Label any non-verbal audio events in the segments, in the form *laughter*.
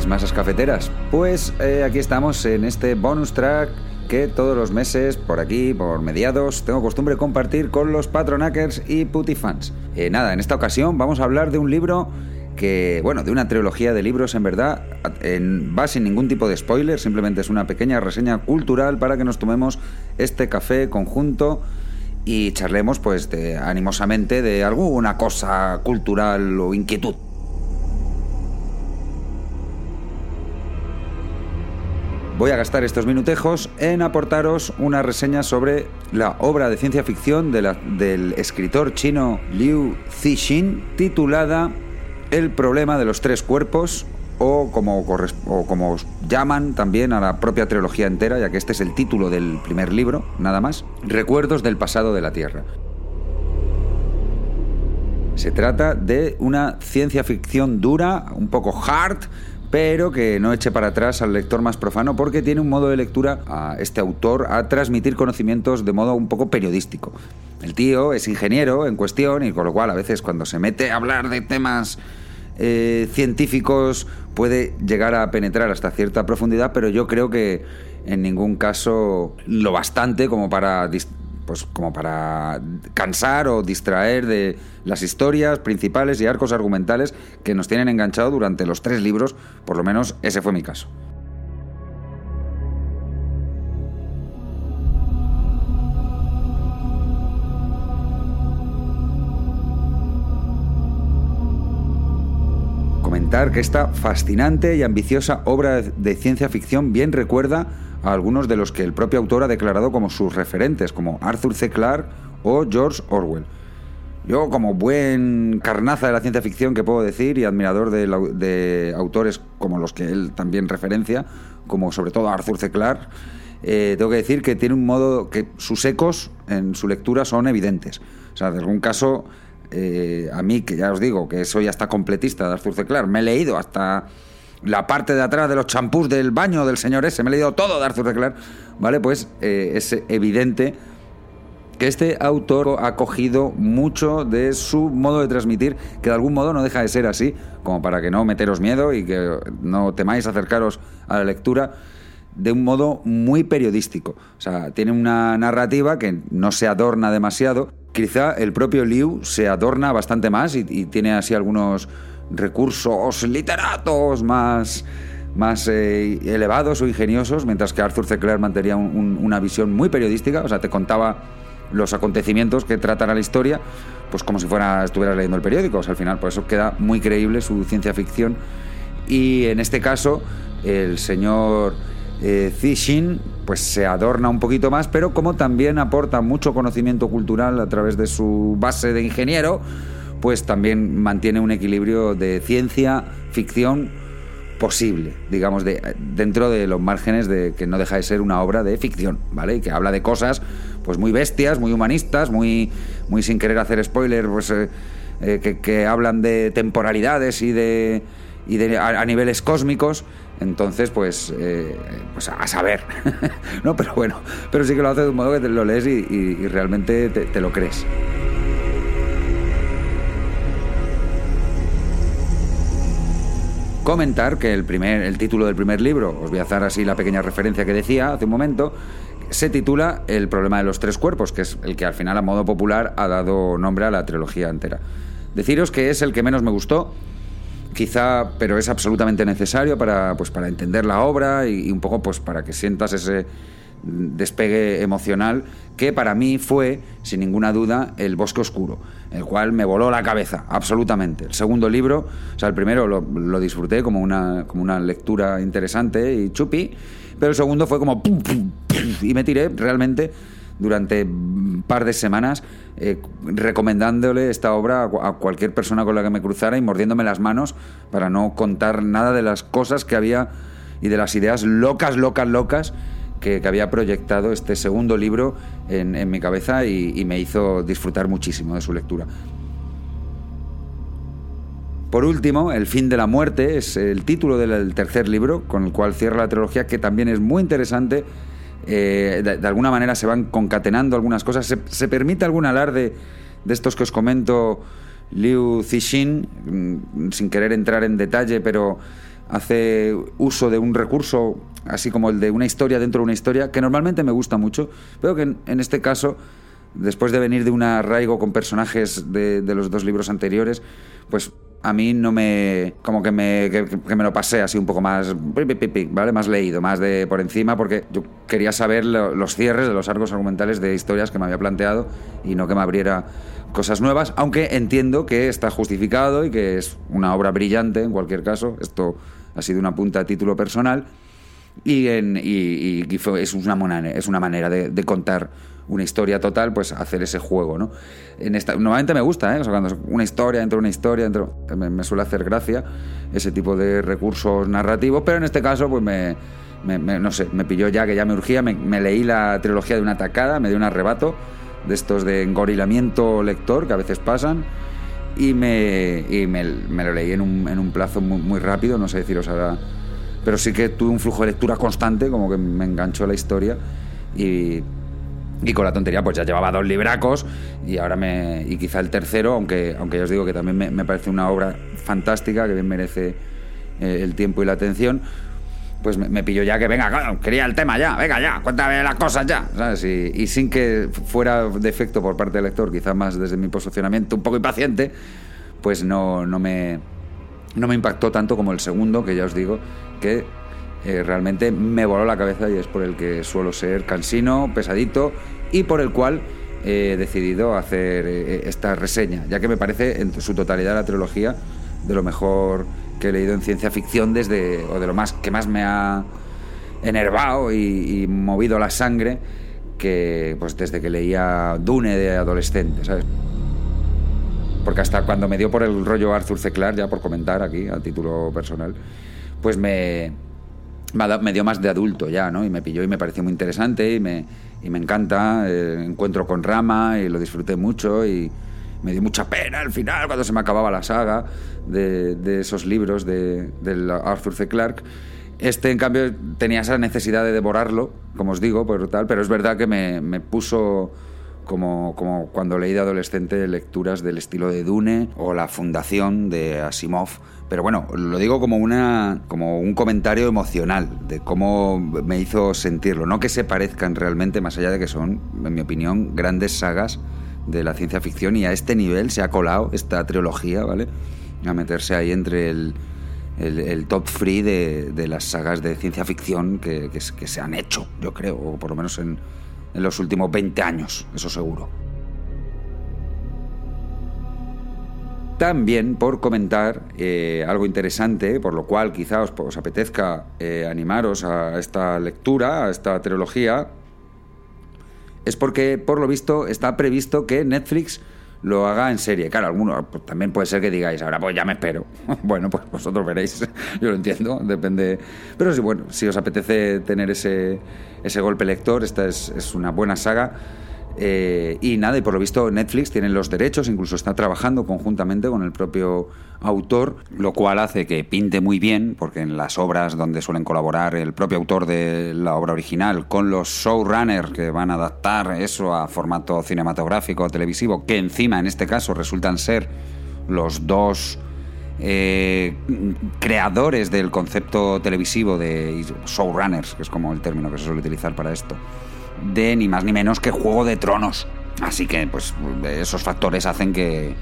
mis masas cafeteras? Pues eh, aquí estamos en este bonus track que todos los meses, por aquí, por mediados, tengo costumbre compartir con los patronackers y putifans. Eh, nada, en esta ocasión vamos a hablar de un libro que, bueno, de una trilogía de libros en verdad, en, va sin ningún tipo de spoiler, simplemente es una pequeña reseña cultural para que nos tomemos este café conjunto y charlemos pues animosamente de alguna cosa cultural o inquietud. Voy a gastar estos minutejos en aportaros una reseña sobre la obra de ciencia ficción del escritor chino Liu Cixin titulada El problema de los tres cuerpos o como, o como llaman también a la propia trilogía entera, ya que este es el título del primer libro, nada más, Recuerdos del pasado de la Tierra. Se trata de una ciencia ficción dura, un poco hard, pero que no eche para atrás al lector más profano porque tiene un modo de lectura a este autor a transmitir conocimientos de modo un poco periodístico. El tío es ingeniero en cuestión y con lo cual a veces cuando se mete a hablar de temas eh, científicos puede llegar a penetrar hasta cierta profundidad, pero yo creo que en ningún caso lo bastante como para pues como para cansar o distraer de las historias principales y arcos argumentales que nos tienen enganchado durante los tres libros, por lo menos ese fue mi caso. Comentar que esta fascinante y ambiciosa obra de ciencia ficción bien recuerda a algunos de los que el propio autor ha declarado como sus referentes, como Arthur C. Clarke o George Orwell. Yo, como buen carnaza de la ciencia ficción que puedo decir y admirador de, autores como los que él también referencia, como sobre todo Arthur C. Clarke, eh, tengo que decir que tiene un modo que sus ecos en su lectura son evidentes. O sea, de algún caso, eh, a mí, que ya os digo que soy hasta completista de Arthur C. Clarke, me he leído hasta la parte de atrás de los champús del baño del señor ese, me he leído todo de Arthur. Clarke, ¿vale? Pues eh, es evidente que este autor ha cogido mucho de su modo de transmitir, que de algún modo no deja de ser así, como para que no meteros miedo y que no temáis acercaros a la lectura de un modo muy periodístico. O sea, tiene una narrativa que no se adorna demasiado. Quizá el propio Liu se adorna bastante más y tiene así algunos recursos literatos más, más eh, elevados o ingeniosos, mientras que Arthur C. Clarke mantenía una visión muy periodística, o sea, te contaba los acontecimientos que tratan a la historia, pues como si fuera estuvieras leyendo el periódico, o sea, al final, por eso queda muy creíble su ciencia ficción. Y en este caso, el señor eh, Zixin, pues se adorna un poquito más, pero como también aporta mucho conocimiento cultural a través de su base de ingeniero, pues también mantiene un equilibrio de ciencia, ficción posible, digamos, de, dentro de los márgenes de que no deja de ser una obra de ficción, ¿vale? Y que habla de cosas pues muy bestias, muy humanistas, muy, muy sin querer hacer spoiler, pues eh, eh, que, hablan de temporalidades y de, y de a, niveles cósmicos. Entonces, pues, eh, pues a saber, *laughs* ¿no? Pero bueno, pero sí que lo hace de un modo que te lo lees y, realmente te lo crees. Comentar que el, primer, el título del primer libro, os voy a hacer así la pequeña referencia que decía hace un momento, se titula El problema de los tres cuerpos, que es el que al final a modo popular ha dado nombre a la trilogía entera. Deciros que es el que menos me gustó, quizá, pero es absolutamente necesario para, pues, para entender la obra y, un poco pues, para que sientas ese despegue emocional que para mí fue, sin ninguna duda, El Bosque Oscuro, el cual me voló la cabeza, absolutamente. El segundo libro, o sea, el primero lo, disfruté como una, como una lectura interesante y chupi, pero el segundo fue como... y me tiré realmente durante un par de semanas eh, recomendándole esta obra a cualquier persona con la que me cruzara y mordiéndome las manos para no contar nada de las cosas que había y de las ideas locas, locas, locas que, había proyectado este segundo libro en, mi cabeza y, me hizo disfrutar muchísimo de su lectura. Por último, El fin de la muerte es el título del tercer libro, con el cual cierra la trilogía, que también es muy interesante. Eh, de, alguna manera se van concatenando algunas cosas. Se, permite algún alarde de estos que os comento Liu Cixin, mm, sin querer entrar en detalle, pero hace uso de un recurso así como el de una historia dentro de una historia, que normalmente me gusta mucho, pero que en, este caso, después de venir de un arraigo con personajes de, los dos libros anteriores, pues a mí no me. como que me, que, me lo pasé así un poco más. ¿vale? Más leído, más de por encima, porque yo quería saber los cierres de los arcos argumentales de historias que me había planteado y no que me abriera cosas nuevas, aunque entiendo que está justificado y que es una obra brillante en cualquier caso. Esto ha sido una punta a título personal y, en, y, es, una es una manera de, contar una historia total, pues hacer ese juego, ¿no? En esta, normalmente me gusta, ¿eh? cuando una historia dentro de una historia, dentro, me, suele hacer gracia ese tipo de recursos narrativos, pero en este caso, pues me, no sé, me pilló ya que ya me urgía, me, leí la trilogía de una tacada, me dio un arrebato de estos de engorilamiento lector que a veces pasan y me, y me, lo leí en un, en un plazo muy, muy rápido, no sé deciros ahora pero sí que tuve un flujo de lectura constante, como que me enganchó la historia y, y con la tontería pues ya llevaba dos libracos y ahora me y quizá el tercero, aunque aunque ya os digo que también me, parece una obra fantástica que bien merece eh, el tiempo y la atención. Pues me, me pilló ya que venga, quería el tema ya, venga ya, cuéntame las cosas ya, ¿sabes? Y, y sin que fuera defecto por parte del lector, quizás más desde mi posicionamiento un poco impaciente, pues no, no me, no me impactó tanto como el segundo, que ya os digo que eh, realmente me voló la cabeza y es por el que suelo ser cansino, pesadito y por el cual he decidido hacer eh, esta reseña, ya que me parece en su totalidad la trilogía de lo mejor que he leído en ciencia ficción desde, o de lo más que más me ha enervado y, movido la sangre que pues desde que leía Dune de adolescente, ¿sabes? Porque hasta cuando me dio por el rollo Arthur C. Clarke, ya por comentar aquí a título personal, pues me, me dio más de adulto ya, ¿no? Y me pilló y me pareció muy interesante y me, y me encanta. el encuentro con Rama y lo disfruté mucho y me dio mucha pena al final cuando se me acababa la saga de, esos libros de, Arthur C. Clarke. Este, en cambio, tenía esa necesidad de devorarlo, como os digo, por tal, pero es verdad que me, me puso como, como, cuando leí de adolescente lecturas del estilo de Dune o La Fundación de Asimov pero bueno, lo digo como, una, como un comentario emocional de cómo me hizo sentirlo. No que se parezcan realmente, más allá de que son, en mi opinión, grandes sagas de la ciencia ficción y a este nivel se ha colado esta trilogía, ¿vale? A meterse ahí entre el, el, top free de, de, las sagas de ciencia ficción que, que, se han hecho, yo creo, o por lo menos en, en los últimos 20 años, eso seguro. También por comentar eh, algo interesante, por lo cual quizá os, apetezca eh, animaros a esta lectura, a esta trilogía, es porque por lo visto está previsto que Netflix lo haga en serie. Claro, alguno pues, también puede ser que digáis, ahora pues ya me espero. *laughs* bueno, pues vosotros veréis, *laughs* yo lo entiendo, depende. Pero sí, bueno, si os apetece tener ese, ese golpe lector, esta es, es una buena saga. Eh, y nada, y por lo visto Netflix tiene los derechos, incluso está trabajando conjuntamente con el propio autor, lo cual hace que pinte muy bien, porque en las obras donde suelen colaborar el propio autor de la obra original con los showrunners que van a adaptar eso a formato cinematográfico o televisivo, que encima en este caso resultan ser los dos eh, creadores del concepto televisivo de showrunners, que es como el término que se suele utilizar para esto de ni más ni menos que Juego de Tronos. Así que, pues, esos factores hacen que,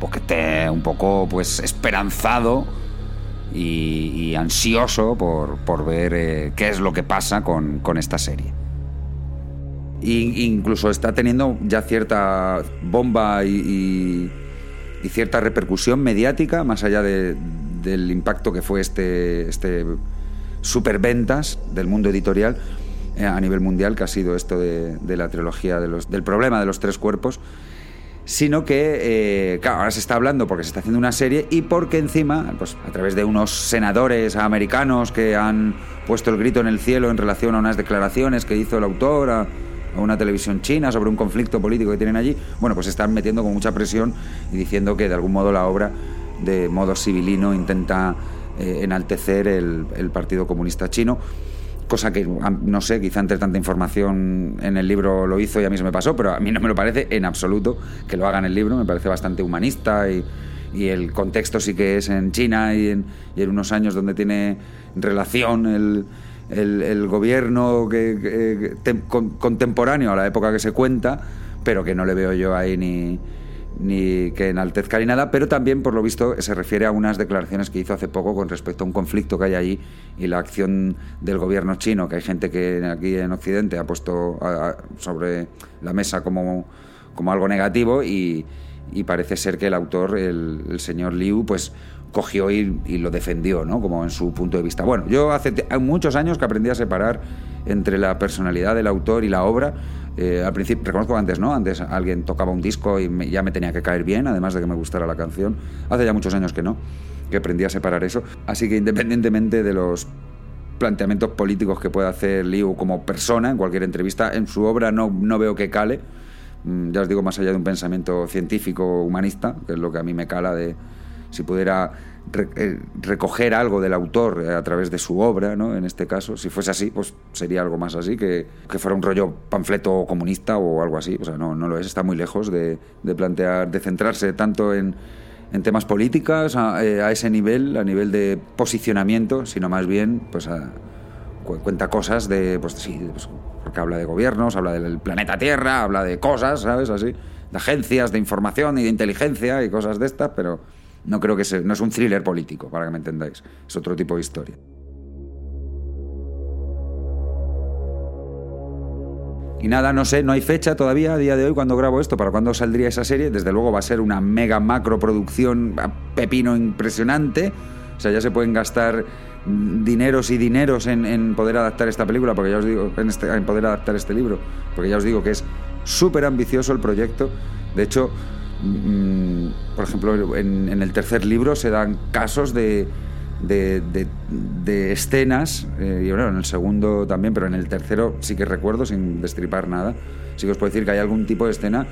pues, que esté un poco, pues, esperanzado y, ansioso por, por ver eh, qué es lo que pasa con, con esta serie. Y, incluso está teniendo ya cierta bomba y, y cierta repercusión mediática, más allá de, del impacto que fue este, este superventas del mundo editorial, a nivel mundial, que ha sido esto de, la trilogía de los, del problema de los tres cuerpos, sino que, eh, ahora se está hablando porque se está haciendo una serie y porque encima, pues a través de unos senadores americanos que han puesto el grito en el cielo en relación a unas declaraciones que hizo el autor a, una televisión china sobre un conflicto político que tienen allí, bueno, pues están metiendo con mucha presión y diciendo que de algún modo la obra, de modo civilino, intenta eh, enaltecer el Partido Comunista Chino cosa que no sé, quizá entre tanta información en el libro lo hizo y a mí se me pasó, pero a mí no me lo parece en absoluto que lo haga en el libro, me parece bastante humanista y, y el contexto sí que es en China y en, y en unos años donde tiene relación el, el, gobierno que, contemporáneo a la época que se cuenta, pero que no le veo yo ahí ni, ni que enaltezca ni nada, pero también, por lo visto, se refiere a unas declaraciones que hizo hace poco con respecto a un conflicto que hay allí y la acción del gobierno chino, que hay gente que aquí en Occidente ha puesto sobre la mesa como, como algo negativo y, parece ser que el autor, el, el señor Liu, pues cogió y, lo defendió, ¿no? Como en su punto de vista. Bueno, yo hace muchos años que aprendí a separar entre la personalidad del autor y la obra. Eh, al principio, reconozco antes, ¿no? Antes alguien tocaba un disco y ya me tenía que caer bien, además de que me gustara la canción. Hace ya muchos años que no, que aprendí a separar eso. Así que independientemente de los planteamientos políticos que pueda hacer Liu como persona en cualquier entrevista, en su obra no, no veo que cale. Mm, ya os digo, más allá de un pensamiento científico humanista, que es lo que a mí me cala de, si pudiera eh, recoger algo del autor eh, a través de su obra, ¿no? En este caso, si fuese así, pues sería algo más así, que, que fuera un rollo panfleto comunista o algo así. O sea, no, no lo es, está muy lejos de, de plantear, de centrarse tanto en, en temas políticos a, eh, a, ese nivel, a nivel de posicionamiento, sino más bien, pues cuenta cosas de, pues sí, pues, porque habla de gobiernos, habla del planeta Tierra, habla de cosas, ¿sabes? Así, de agencias de información y de inteligencia y cosas de estas, pero no creo que sea, no es un thriller político, para que me entendáis. Es otro tipo de historia. Y nada, no sé, no hay fecha todavía a día de hoy cuando grabo esto, para cuándo saldría esa serie. Desde luego va a ser una mega macro producción pepino impresionante. O sea, ya se pueden gastar dineros y dineros en, poder adaptar esta película, porque ya os digo, en, este, en poder adaptar este libro, porque ya os digo que es súper ambicioso el proyecto. De hecho, Mm, por ejemplo, en, el tercer libro se dan casos de, de, escenas, eh, y bueno, en el segundo también, pero en el tercero sí que recuerdo, sin destripar nada, sí que os puedo decir que hay algún tipo de escena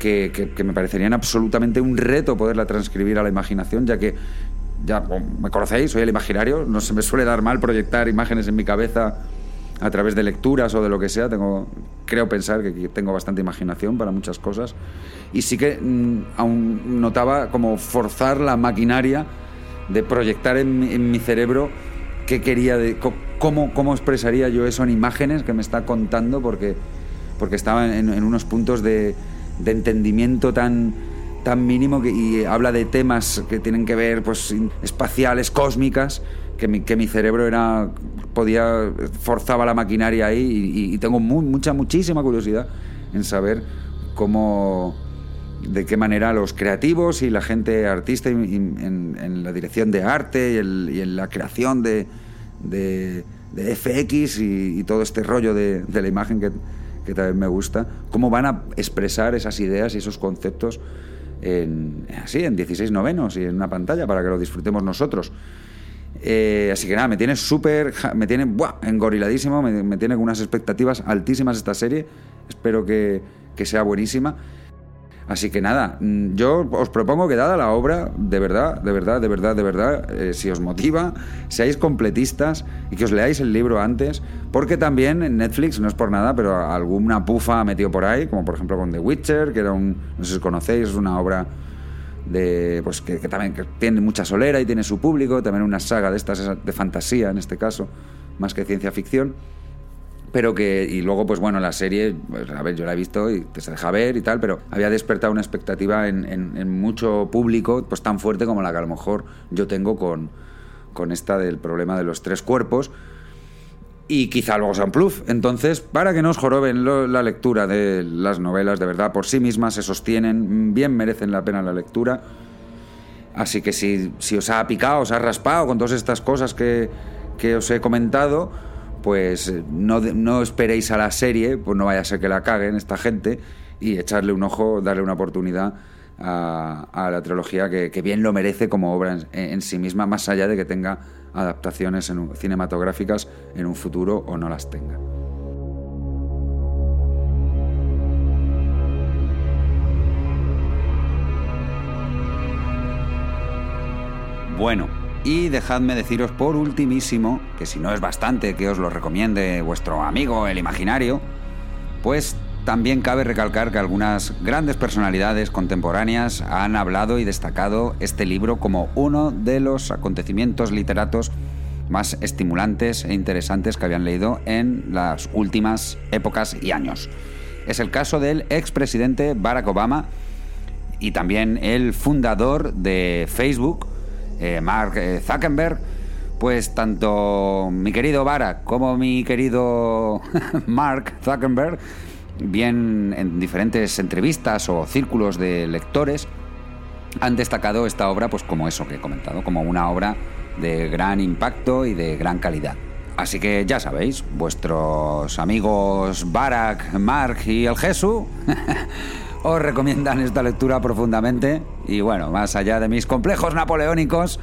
que, que, me parecerían absolutamente un reto poderla transcribir a la imaginación, ya que ya me conocéis, soy el imaginario, no se me suele dar mal proyectar imágenes en mi cabeza a través de lecturas o de lo que sea. Tengo, creo pensar que tengo bastante imaginación para muchas cosas. Y sí que mm, aún notaba como forzar la maquinaria de proyectar en, mi cerebro qué quería, de, cómo, cómo expresaría yo eso en imágenes que me está contando, porque, porque estaba en, en unos puntos de, de entendimiento tan tan mínimo que, y habla de temas que tienen que ver pues espaciales, cósmicas, que mi, que mi cerebro era podía forzaba la maquinaria ahí y, tengo mucha muchísima curiosidad en saber cómo de qué manera los creativos y la gente artista en, la dirección de arte y, en la creación de, de, FX y, todo este rollo de, la imagen que, que, también me gusta, cómo van a expresar esas ideas y esos conceptos en, así, en 16 novenos y en una pantalla para que lo disfrutemos nosotros. Eh, así que nada, me tiene súper, me tiene buah, engoriladísimo, me, tiene con unas expectativas altísimas esta serie. Espero que, que, sea buenísima. Así que nada, mm, yo os propongo que dada la obra, de verdad, de verdad, de verdad, de verdad, eh, si os motiva, seáis completistas y que os leáis el libro antes, porque también en Netflix, no es por nada, pero alguna pufa ha metido por ahí, como por ejemplo con The Witcher, que era un, no sé si conocéis, es una obra de pues que, también tiene mucha solera y tiene su público, también una saga de estas de fantasía en este caso, más que ciencia ficción. Pero que, y luego, pues bueno, la serie, pues, a ver, yo la he visto y se deja ver y tal, pero había despertado una expectativa en, en, mucho público, pues tan fuerte como la que a lo mejor yo tengo con, con esta del problema de los tres cuerpos, y quizá luego sea un plus. Entonces, para que no os joroben la lectura de las novelas, de verdad, por sí mismas se sostienen, bien merecen la pena la lectura. Así que si, si os ha picado, os ha raspado con todas estas cosas que, que os he comentado, pues no, no, esperéis a la serie, pues no vaya a ser que la caguen esta gente, y echarle un ojo, darle una oportunidad a, la trilogía que, bien lo merece como obra en, en sí misma, más allá de que tenga adaptaciones cinematográficas en un futuro o no las tenga. Bueno, y dejadme deciros por ultimísimo, que si no es bastante que os lo recomiende vuestro amigo el imaginario, pues también cabe recalcar que algunas grandes personalidades contemporáneas han hablado y destacado este libro como uno de los acontecimientos literatos más estimulantes e interesantes que habían leído en las últimas épocas y años. Es el caso del expresidente Barack Obama y también el fundador de Facebook, eh, Mark eh, Zuckerberg, pues tanto mi querido Barack como mi querido *laughs* Mark Zuckerberg, bien en diferentes entrevistas o círculos de lectores, han destacado esta obra pues como eso que he comentado, como una obra de gran impacto y de gran calidad. Así que ya sabéis, vuestros amigos Barack, Mark y el Jesús *laughs* os recomiendan esta lectura profundamente. Y bueno, más allá de mis complejos napoleónicos,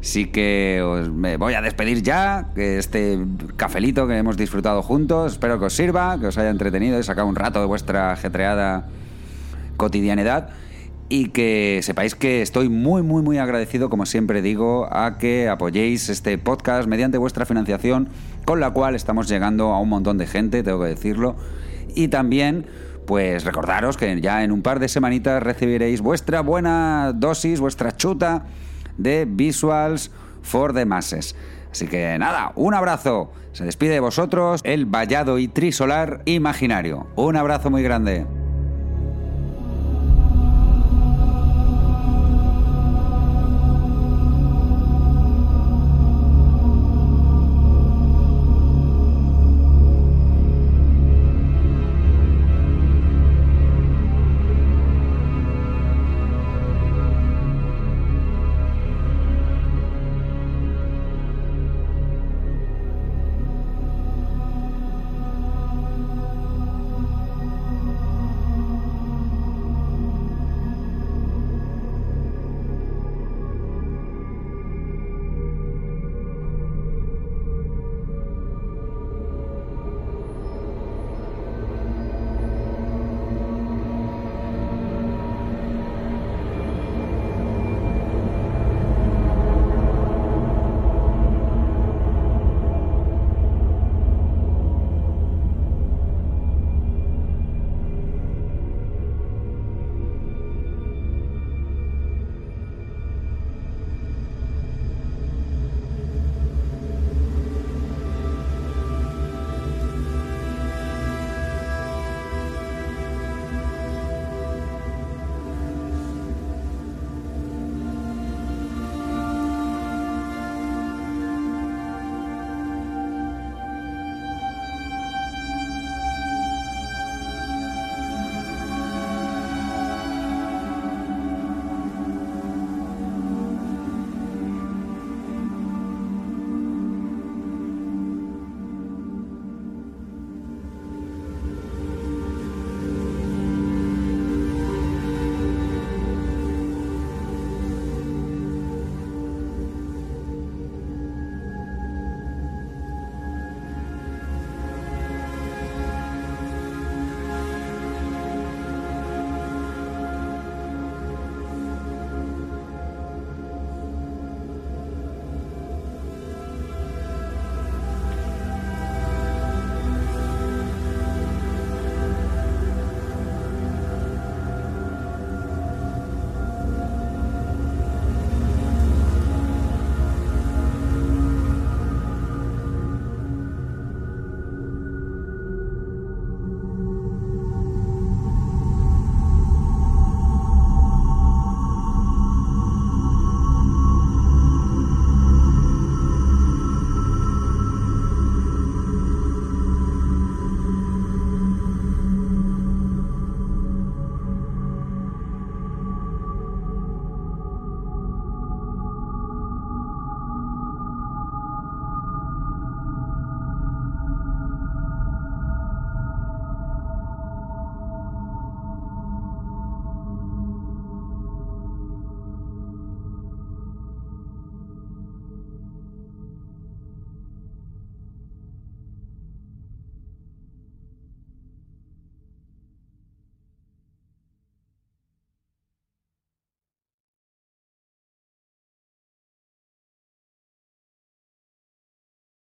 sí que os me voy a despedir ya. Que este cafelito que hemos disfrutado juntos, espero que os sirva, que os haya entretenido y sacado un rato de vuestra ajetreada cotidianidad y que sepáis que estoy muy, muy, muy agradecido, como siempre digo, a que apoyéis este podcast mediante vuestra financiación, con la cual estamos llegando a un montón de gente, tengo que decirlo, y también... Pues recordaros que ya en un par de semanitas recibiréis vuestra buena dosis, vuestra chuta de Visuals for the Masses. Así que nada, un abrazo. Se despide de vosotros el vallado y trisolar imaginario. Un abrazo muy grande.